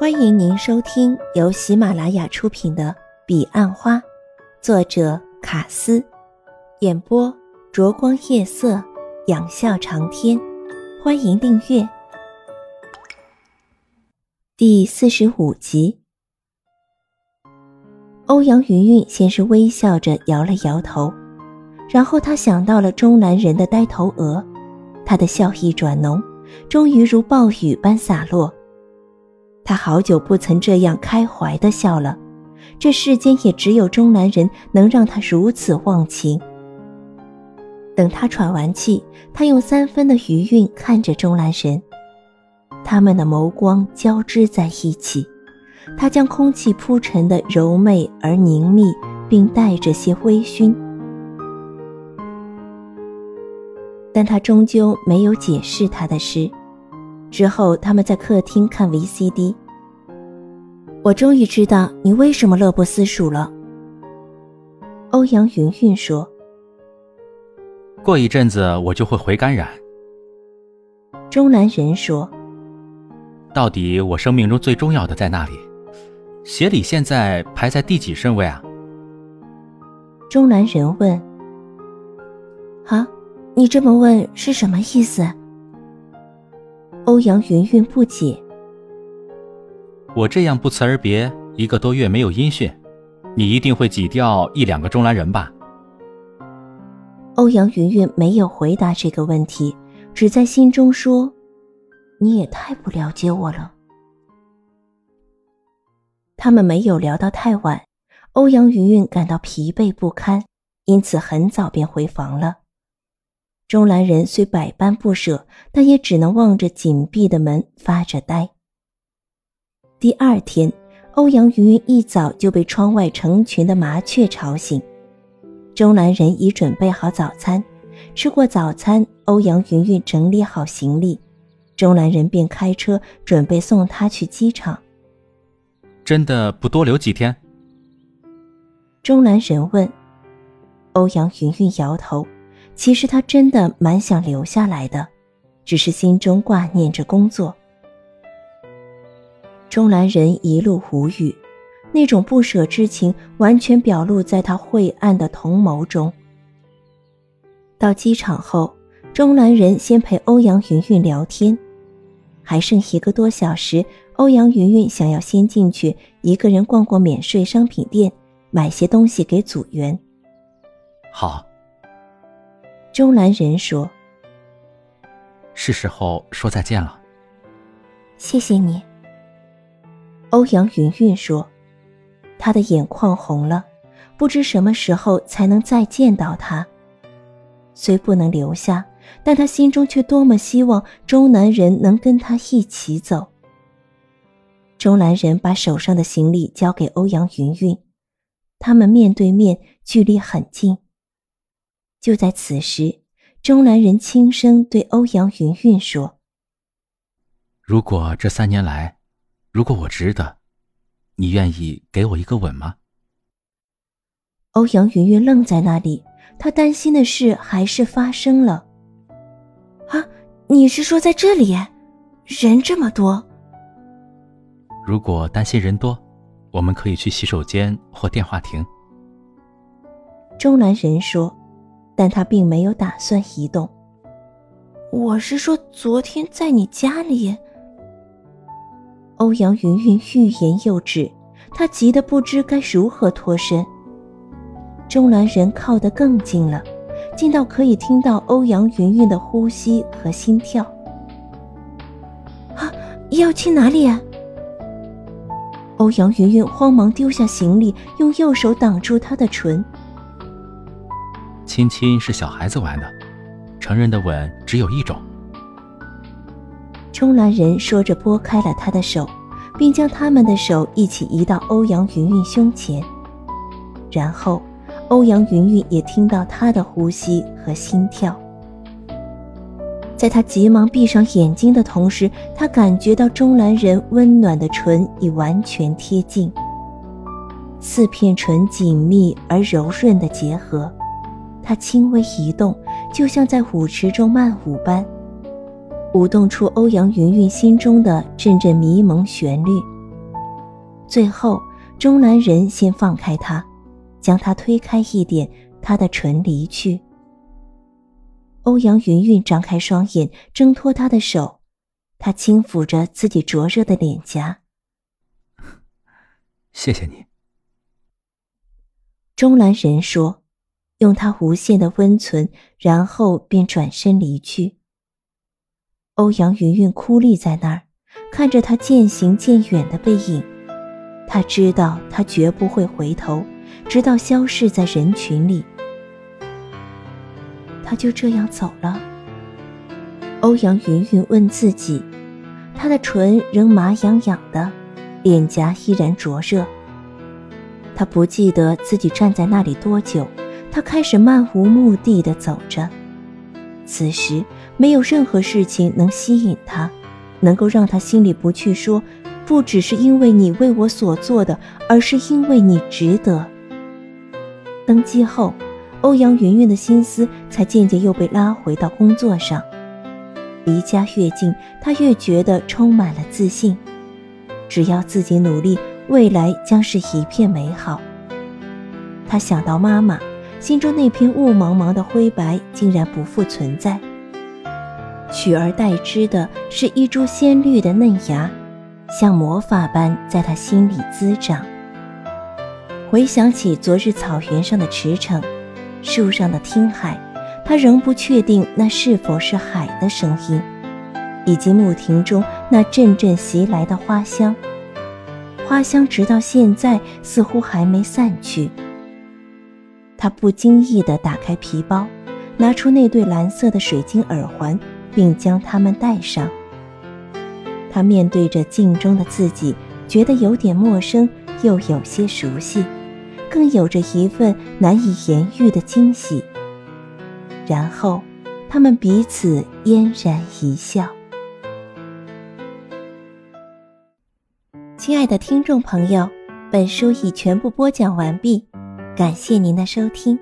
欢迎您收听由喜马拉雅出品的《彼岸花》，作者卡斯，演播灼光夜色，仰笑长天。欢迎订阅第四十五集。欧阳云云先是微笑着摇了摇头，然后她想到了中南人的呆头鹅，她的笑意转浓，终于如暴雨般洒落。他好久不曾这样开怀的笑了，这世间也只有钟南人能让他如此忘情。等他喘完气，他用三分的余韵看着钟南人，他们的眸光交织在一起，他将空气铺陈的柔媚而凝密，并带着些微醺。但他终究没有解释他的诗。之后，他们在客厅看 VCD。我终于知道你为什么乐不思蜀了。欧阳云云说：“过一阵子我就会回甘染。”钟南人说：“到底我生命中最重要的在那里？协理现在排在第几顺位啊？”钟南人问：“啊，你这么问是什么意思？”欧阳云云不解：“我这样不辞而别，一个多月没有音讯，你一定会挤掉一两个中南人吧？”欧阳云云没有回答这个问题，只在心中说：“你也太不了解我了。”他们没有聊到太晚，欧阳云云感到疲惫不堪，因此很早便回房了。钟兰人虽百般不舍，但也只能望着紧闭的门发着呆。第二天，欧阳云云一早就被窗外成群的麻雀吵醒。钟兰人已准备好早餐，吃过早餐，欧阳云云整理好行李，钟兰人便开车准备送她去机场。真的不多留几天？钟兰人问。欧阳云云摇头。其实他真的蛮想留下来的，只是心中挂念着工作。钟兰人一路无语，那种不舍之情完全表露在他晦暗的瞳眸中。到机场后，钟兰人先陪欧阳云云聊天，还剩一个多小时，欧阳云云想要先进去一个人逛逛免税商品店，买些东西给组员。好。钟兰人说：“是时候说再见了。”谢谢你。欧阳云云说：“他的眼眶红了，不知什么时候才能再见到他。虽不能留下，但他心中却多么希望钟南人能跟他一起走。”钟南人把手上的行李交给欧阳云云，他们面对面，距离很近。就在此时，钟兰人轻声对欧阳云云说：“如果这三年来，如果我值得，你愿意给我一个吻吗？”欧阳云云愣在那里，他担心的事还是发生了。啊，你是说在这里，人这么多？如果担心人多，我们可以去洗手间或电话亭。钟兰人说。但他并没有打算移动。我是说，昨天在你家里。欧阳云云欲言又止，他急得不知该如何脱身。钟兰人靠得更近了，近到可以听到欧阳云云的呼吸和心跳。啊，要去哪里啊？欧阳云云慌忙丢下行李，用右手挡住他的唇。亲亲是小孩子玩的，成人的吻只有一种。钟兰人说着，拨开了他的手，并将他们的手一起移到欧阳云云胸前。然后，欧阳云云也听到他的呼吸和心跳。在他急忙闭上眼睛的同时，他感觉到钟兰人温暖的唇已完全贴近，四片唇紧密而柔润的结合。它轻微移动，就像在舞池中慢舞般，舞动出欧阳云云心中的阵阵迷蒙旋律。最后，钟南人先放开他，将他推开一点，他的唇离去。欧阳云云张开双眼，挣脱他的手，他轻抚着自己灼热的脸颊。谢谢你。钟兰人说，用他无限的温存，然后便转身离去。欧阳云云哭立在那儿，看着他渐行渐远的背影，他知道他绝不会回头，直到消逝在人群里。他就这样走了。欧阳云云问自己，他的唇仍麻痒痒的，脸颊依然灼热。他不记得自己站在那里多久，他开始漫无目的的走着。此时没有任何事情能吸引他，能够让他心里不去说，不只是因为你为我所做的，而是因为你值得。登机后。欧阳云云的心思才渐渐又被拉回到工作上。离家越近，他越觉得充满了自信。只要自己努力，未来将是一片美好。他想到妈妈，心中那片雾茫茫的灰白竟然不复存在，取而代之的是一株鲜绿的嫩芽，像魔法般在他心里滋长。回想起昨日草原上的驰骋。树上的听海，他仍不确定那是否是海的声音，以及木亭中那阵阵袭来的花香。花香直到现在似乎还没散去。他不经意地打开皮包，拿出那对蓝色的水晶耳环，并将它们戴上。他面对着镜中的自己，觉得有点陌生，又有些熟悉。更有着一份难以言喻的惊喜。然后，他们彼此嫣然一笑。亲爱的听众朋友，本书已全部播讲完毕，感谢您的收听。